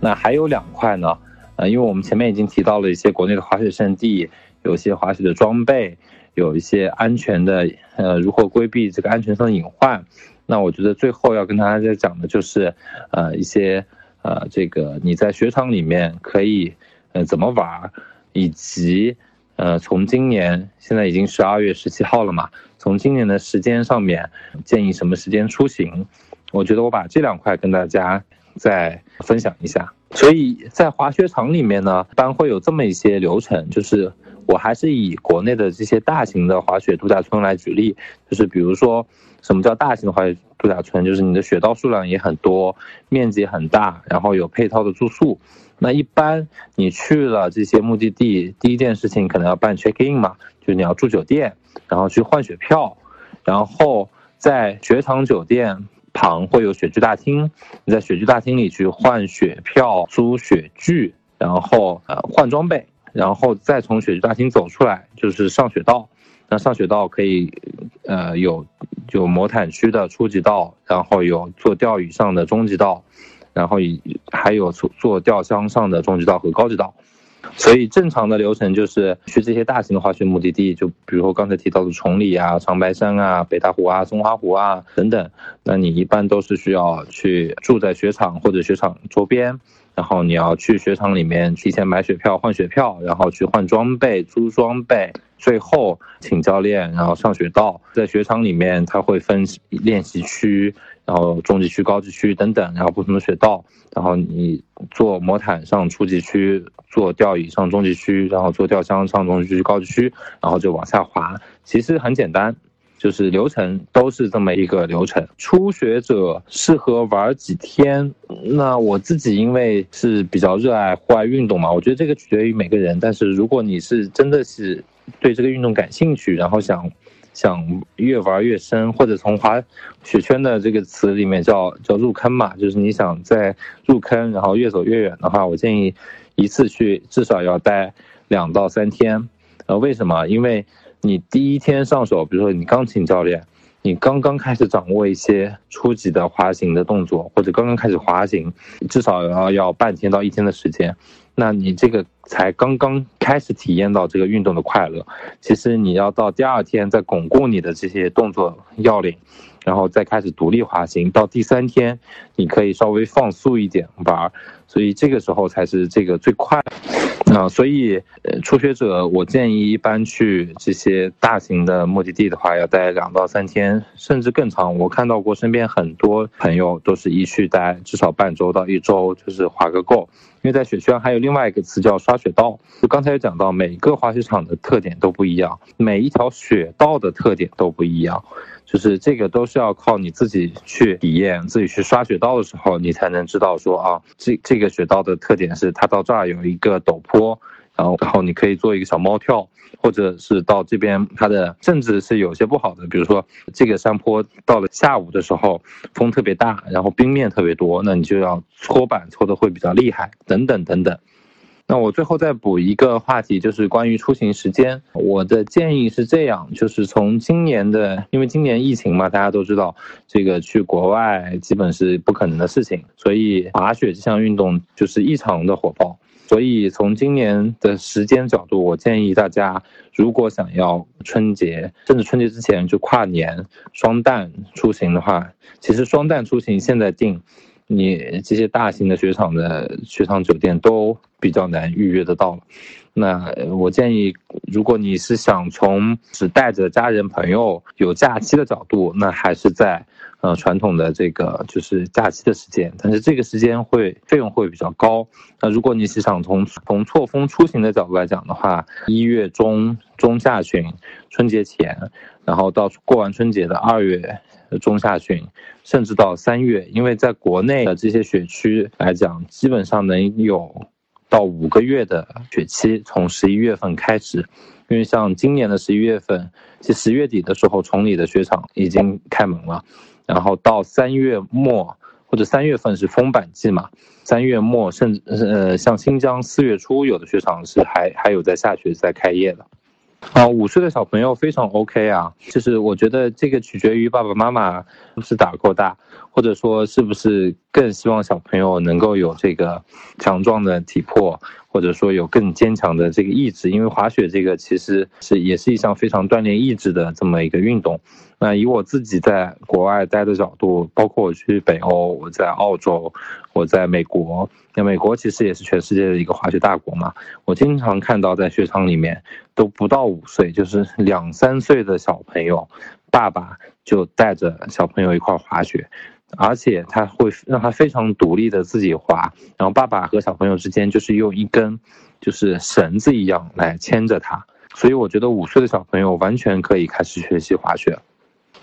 那还有两块呢，呃，因为我们前面已经提到了一些国内的滑雪胜地，有一些滑雪的装备，有一些安全的，呃，如何规避这个安全上的隐患。那我觉得最后要跟大家讲的就是，呃，一些，呃，这个你在雪场里面可以，呃，怎么玩，以及，呃，从今年现在已经十二月十七号了嘛，从今年的时间上面建议什么时间出行？我觉得我把这两块跟大家再分享一下。所以在滑雪场里面呢，一般会有这么一些流程，就是我还是以国内的这些大型的滑雪度假村来举例，就是比如说。什么叫大型的滑雪度假村？就是你的雪道数量也很多，面积很大，然后有配套的住宿。那一般你去了这些目的地，第一件事情可能要办 check in 嘛，就你要住酒店，然后去换雪票，然后在雪场酒店旁会有雪具大厅，你在雪具大厅里去换雪票、租雪具，然后呃换装备，然后再从雪具大厅走出来就是上雪道。那上雪道可以，呃，有有魔毯区的初级道，然后有做吊椅上的中级道，然后以还有做做吊箱上的中级道和高级道。所以正常的流程就是去这些大型的滑雪目的地，就比如说刚才提到的崇礼啊、长白山啊、北大湖啊、松花湖啊等等。那你一般都是需要去住在雪场或者雪场周边。然后你要去雪场里面提前买雪票换雪票，然后去换装备租装备，最后请教练，然后上雪道。在雪场里面，它会分练习区，然后中级区、高级区等等，然后不同的雪道。然后你坐魔毯上初级区，坐吊椅上中级区，然后坐吊箱上中级区、高级区，然后就往下滑。其实很简单。就是流程都是这么一个流程。初学者适合玩几天？那我自己因为是比较热爱户外运动嘛，我觉得这个取决于每个人。但是如果你是真的是对这个运动感兴趣，然后想想越玩越深，或者从滑雪圈的这个词里面叫叫入坑嘛，就是你想在入坑，然后越走越远的话，我建议一次去至少要待两到三天。呃，为什么？因为你第一天上手，比如说你刚请教练，你刚刚开始掌握一些初级的滑行的动作，或者刚刚开始滑行，至少要要半天到一天的时间，那你这个才刚刚开始体验到这个运动的快乐。其实你要到第二天再巩固你的这些动作要领，然后再开始独立滑行，到第三天你可以稍微放速一点玩，所以这个时候才是这个最快。啊，所以，呃，初学者我建议一般去这些大型的目的地的话，要待两到三天，甚至更长。我看到过身边很多朋友都是一去待至少半周到一周，就是滑个够。因为在雪圈还有另外一个词叫刷雪道，就刚才有讲到，每个滑雪场的特点都不一样，每一条雪道的特点都不一样。就是这个都是要靠你自己去体验，自己去刷雪道的时候，你才能知道说啊，这这个雪道的特点是它到这儿有一个陡坡，然后然后你可以做一个小猫跳，或者是到这边它的甚至是有些不好的，比如说这个山坡到了下午的时候风特别大，然后冰面特别多，那你就要搓板搓的会比较厉害，等等等等。那我最后再补一个话题，就是关于出行时间。我的建议是这样，就是从今年的，因为今年疫情嘛，大家都知道，这个去国外基本是不可能的事情，所以滑雪这项运动就是异常的火爆。所以从今年的时间角度，我建议大家，如果想要春节，甚至春节之前就跨年双旦出行的话，其实双旦出行现在定。你这些大型的雪场的雪场酒店都比较难预约得到，那我建议，如果你是想从只带着家人朋友有假期的角度，那还是在呃传统的这个就是假期的时间，但是这个时间会费用会比较高。那如果你是想从从错峰出行的角度来讲的话，一月中中下旬春节前，然后到过完春节的二月。中下旬，甚至到三月，因为在国内的这些雪区来讲，基本上能有到五个月的雪期，从十一月份开始。因为像今年的十一月份，其实十月底的时候，崇礼的雪场已经开门了，然后到三月末或者三月份是封板季嘛，三月末甚至呃，像新疆四月初有的雪场是还还有在下雪在开业的。啊，五岁的小朋友非常 OK 啊，就是我觉得这个取决于爸爸妈妈是不是打够大，或者说是不是更希望小朋友能够有这个强壮的体魄，或者说有更坚强的这个意志。因为滑雪这个其实是也是一项非常锻炼意志的这么一个运动。那以我自己在国外待的角度，包括我去北欧，我在澳洲，我在美国。那美国其实也是全世界的一个滑雪大国嘛。我经常看到在雪场里面都不到五岁，就是两三岁的小朋友，爸爸就带着小朋友一块滑雪，而且他会让他非常独立的自己滑，然后爸爸和小朋友之间就是用一根就是绳子一样来牵着他。所以我觉得五岁的小朋友完全可以开始学习滑雪。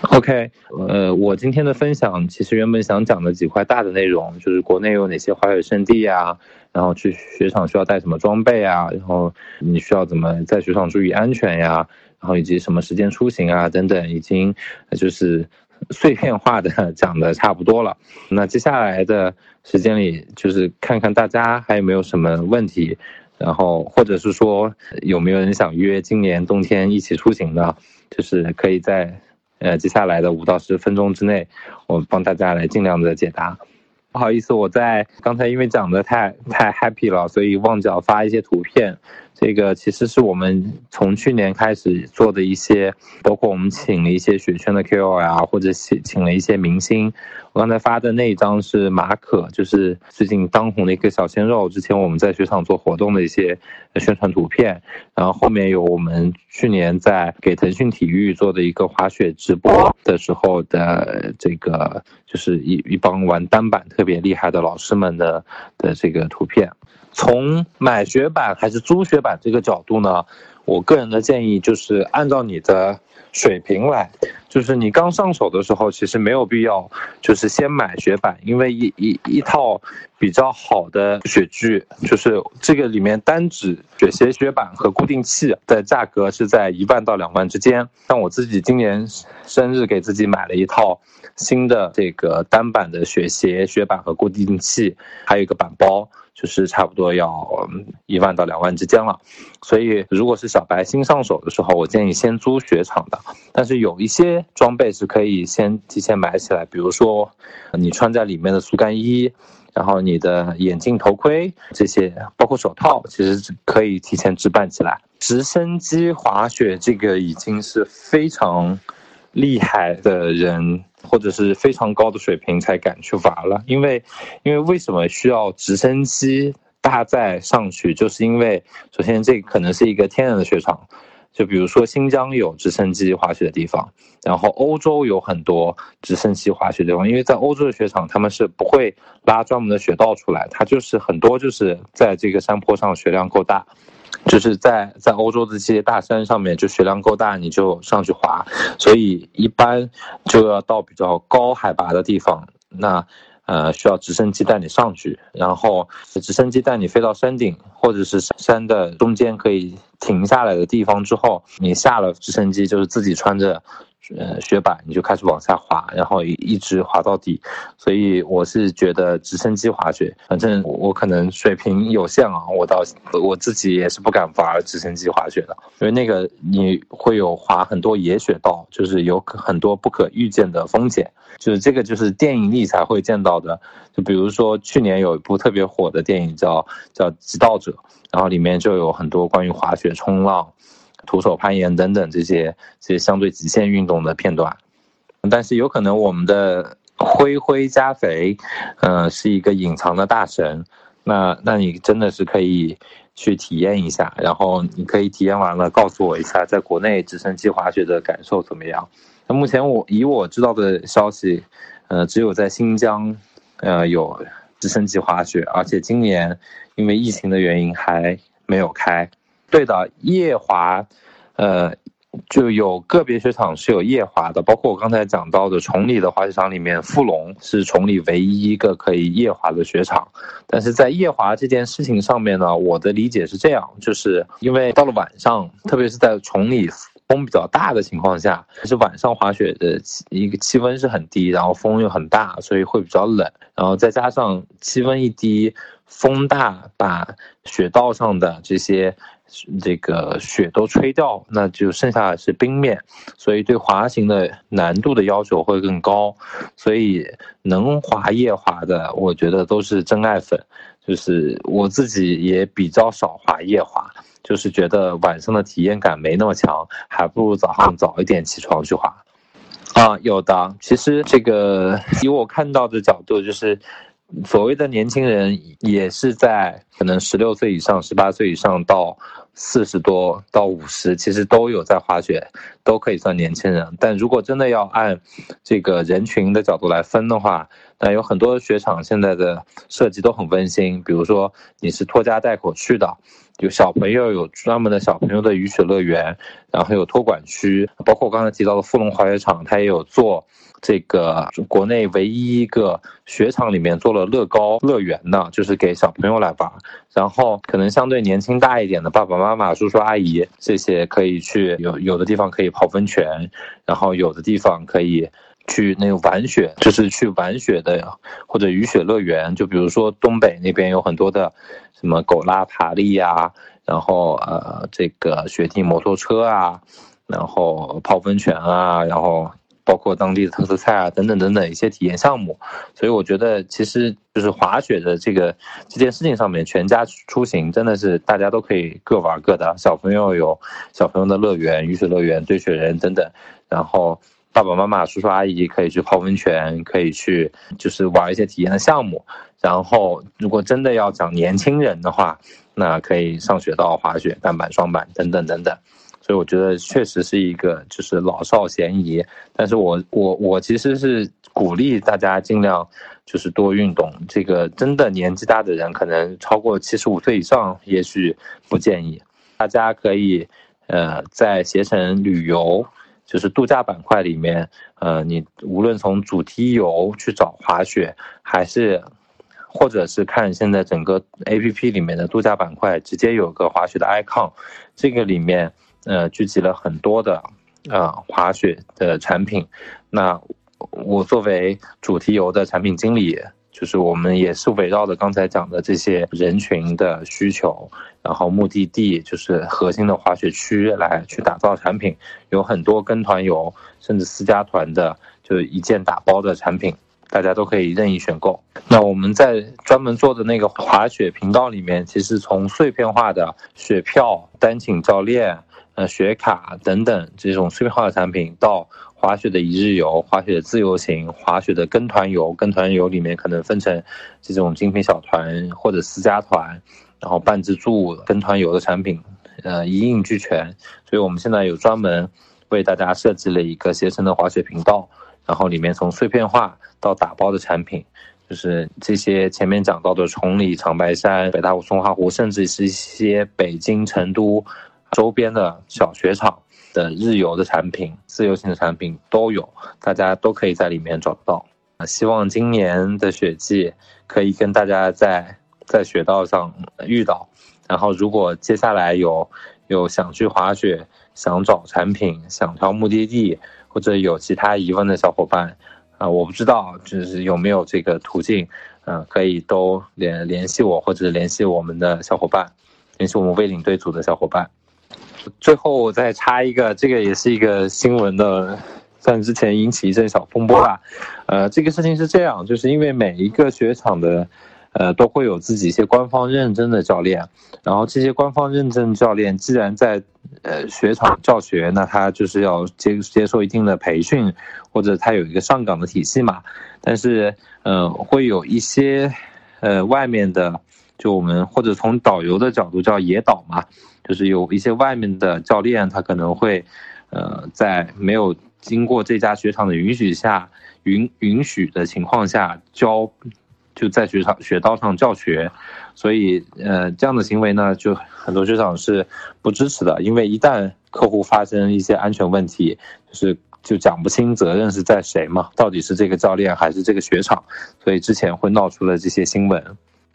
OK，呃，我今天的分享其实原本想讲的几块大的内容，就是国内有哪些滑雪胜地啊，然后去雪场需要带什么装备啊，然后你需要怎么在雪场注意安全呀，然后以及什么时间出行啊等等，已经就是碎片化的 讲的差不多了。那接下来的时间里，就是看看大家还有没有什么问题，然后或者是说有没有人想约今年冬天一起出行的，就是可以在。呃，接下来的五到十分钟之内，我帮大家来尽量的解答。不好意思，我在刚才因为讲的太太 happy 了，所以忘记要发一些图片。这个其实是我们从去年开始做的一些，包括我们请了一些雪圈的 KOL 啊，或者请请了一些明星。我刚才发的那一张是马可，就是最近当红的一个小鲜肉。之前我们在雪场做活动的一些宣传图片，然后后面有我们去年在给腾讯体育做的一个滑雪直播的时候的这个，就是一一帮玩单板特别厉害的老师们的的这个图片。从买雪板还是租雪板这个角度呢，我个人的建议就是按照你的水平来，就是你刚上手的时候，其实没有必要就是先买雪板，因为一一一套比较好的雪具，就是这个里面单指雪鞋、雪板和固定器的价格是在一万到两万之间。像我自己今年生日给自己买了一套新的这个单板的雪鞋、雪板和固定器，还有一个板包。就是差不多要一万到两万之间了，所以如果是小白新上手的时候，我建议先租雪场的。但是有一些装备是可以先提前买起来，比如说你穿在里面的速干衣，然后你的眼镜、头盔这些，包括手套，其实可以提前置办起来。直升机滑雪这个已经是非常厉害的人。或者是非常高的水平才敢去玩了，因为，因为为什么需要直升机搭载上去？就是因为首先这可能是一个天然的雪场，就比如说新疆有直升机滑雪的地方，然后欧洲有很多直升机滑雪地方，因为在欧洲的雪场他们是不会拉专门的雪道出来，它就是很多就是在这个山坡上雪量够大。就是在在欧洲的这些大山上面，就雪量够大，你就上去滑。所以一般就要到比较高海拔的地方，那呃需要直升机带你上去，然后直升机带你飞到山顶，或者是山的中间可以停下来的地方之后，你下了直升机就是自己穿着。呃，雪板你就开始往下滑，然后一直滑到底。所以我是觉得直升机滑雪，反正我可能水平有限啊，我到我自己也是不敢玩直升机滑雪的，因为那个你会有滑很多野雪道，就是有很多不可预见的风险，就是这个就是电影里才会见到的。就比如说去年有一部特别火的电影叫叫《极道者》，然后里面就有很多关于滑雪、冲浪。徒手攀岩等等这些这些相对极限运动的片段，但是有可能我们的灰灰加肥，嗯，是一个隐藏的大神，那那你真的是可以去体验一下，然后你可以体验完了告诉我一下，在国内直升机滑雪的感受怎么样？那目前我以我知道的消息，呃，只有在新疆，呃，有直升机滑雪，而且今年因为疫情的原因还没有开。对的，夜滑，呃，就有个别雪场是有夜滑的，包括我刚才讲到的崇礼的滑雪场里面，富龙是崇礼唯一一个可以夜滑的雪场。但是在夜滑这件事情上面呢，我的理解是这样，就是因为到了晚上，特别是在崇礼风比较大的情况下，是晚上滑雪的一个气温是很低，然后风又很大，所以会比较冷，然后再加上气温一低，风大，把雪道上的这些。这个雪都吹掉，那就剩下的是冰面，所以对滑行的难度的要求会更高。所以能滑夜滑的，我觉得都是真爱粉。就是我自己也比较少滑夜滑，就是觉得晚上的体验感没那么强，还不如早上早一点起床去滑。啊，有的。其实这个以我看到的角度，就是所谓的年轻人也是在可能十六岁以上、十八岁以上到四十多到五十，其实都有在滑雪，都可以算年轻人。但如果真的要按这个人群的角度来分的话，那有很多雪场现在的设计都很温馨，比如说你是拖家带口去的。有小朋友有专门的小朋友的雨雪乐园，然后有托管区，包括我刚才提到的富龙滑雪场，它也有做这个国内唯一一个雪场里面做了乐高乐园的，就是给小朋友来玩。然后可能相对年轻大一点的爸爸妈妈妈妈、叔叔阿姨这些可以去有有的地方可以泡温泉，然后有的地方可以。去那个玩雪，就是去玩雪的，或者雨雪乐园。就比如说东北那边有很多的，什么狗拉爬犁呀，然后呃这个雪地摩托车啊，然后泡温泉啊，然后包括当地的特色菜啊等等等等一些体验项目。所以我觉得其实就是滑雪的这个这件事情上面，全家出行真的是大家都可以各玩各的。小朋友有小朋友的乐园、雨水乐园、堆雪人等等，然后。爸爸妈妈、叔叔阿姨可以去泡温泉，可以去就是玩一些体验的项目。然后，如果真的要讲年轻人的话，那可以上雪道、滑雪、单板、双板等等等等。所以我觉得确实是一个就是老少咸宜。但是我我我其实是鼓励大家尽量就是多运动。这个真的年纪大的人，可能超过七十五岁以上，也许不建议。大家可以呃在携程旅游。就是度假板块里面，呃，你无论从主题游去找滑雪，还是，或者是看现在整个 A P P 里面的度假板块，直接有个滑雪的 icon，这个里面，呃，聚集了很多的，呃，滑雪的产品。那我作为主题游的产品经理。就是我们也是围绕着刚才讲的这些人群的需求，然后目的地就是核心的滑雪区来去打造产品，有很多跟团游甚至私家团的，就一件打包的产品，大家都可以任意选购。那我们在专门做的那个滑雪频道里面，其实从碎片化的雪票、单请教练、呃雪卡等等这种碎片化的产品到。滑雪的一日游、滑雪的自由行、滑雪的跟团游，跟团游里面可能分成这种精品小团或者私家团，然后半自助跟团游的产品，呃，一应俱全。所以我们现在有专门为大家设计了一个携程的滑雪频道，然后里面从碎片化到打包的产品，就是这些前面讲到的崇礼、长白山、北大湖、松花湖，甚至是一些北京、成都周边的小雪场。的日游的产品、自由行的产品都有，大家都可以在里面找到。啊，希望今年的雪季可以跟大家在在雪道上遇到。然后，如果接下来有有想去滑雪、想找产品、想挑目的地，或者有其他疑问的小伙伴，啊，我不知道就是有没有这个途径，嗯，可以都联联系我，或者联系我们的小伙伴，联系我们微领队组的小伙伴。最后我再插一个，这个也是一个新闻的，算之前引起一阵小风波吧。呃，这个事情是这样，就是因为每一个雪场的，呃，都会有自己一些官方认证的教练，然后这些官方认证教练既然在呃雪场教学，那他就是要接接受一定的培训，或者他有一个上岗的体系嘛。但是，呃，会有一些，呃，外面的，就我们或者从导游的角度叫野导嘛。就是有一些外面的教练，他可能会，呃，在没有经过这家雪场的允许下，允允许的情况下教，就在雪场雪道上教学，所以，呃，这样的行为呢，就很多雪场是不支持的，因为一旦客户发生一些安全问题，就是就讲不清责任是在谁嘛，到底是这个教练还是这个雪场，所以之前会闹出了这些新闻。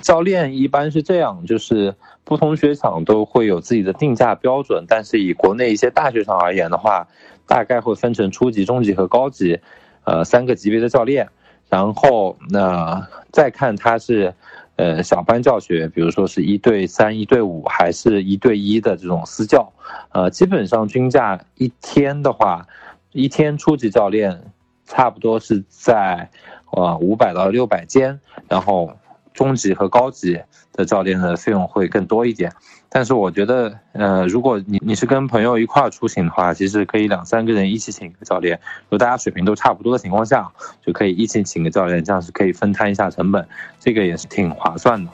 教练一般是这样，就是不同雪场都会有自己的定价标准，但是以国内一些大雪场而言的话，大概会分成初级、中级和高级，呃，三个级别的教练。然后那再看他是，呃，小班教学，比如说是一对三、一对五，还是一对一的这种私教，呃，基本上均价一天的话，一天初级教练差不多是在，呃，五百到六百间，然后。中级和高级的教练的费用会更多一点，但是我觉得，呃，如果你你是跟朋友一块儿出行的话，其实可以两三个人一起请一个教练，如果大家水平都差不多的情况下，就可以一起请个教练，这样是可以分摊一下成本，这个也是挺划算的。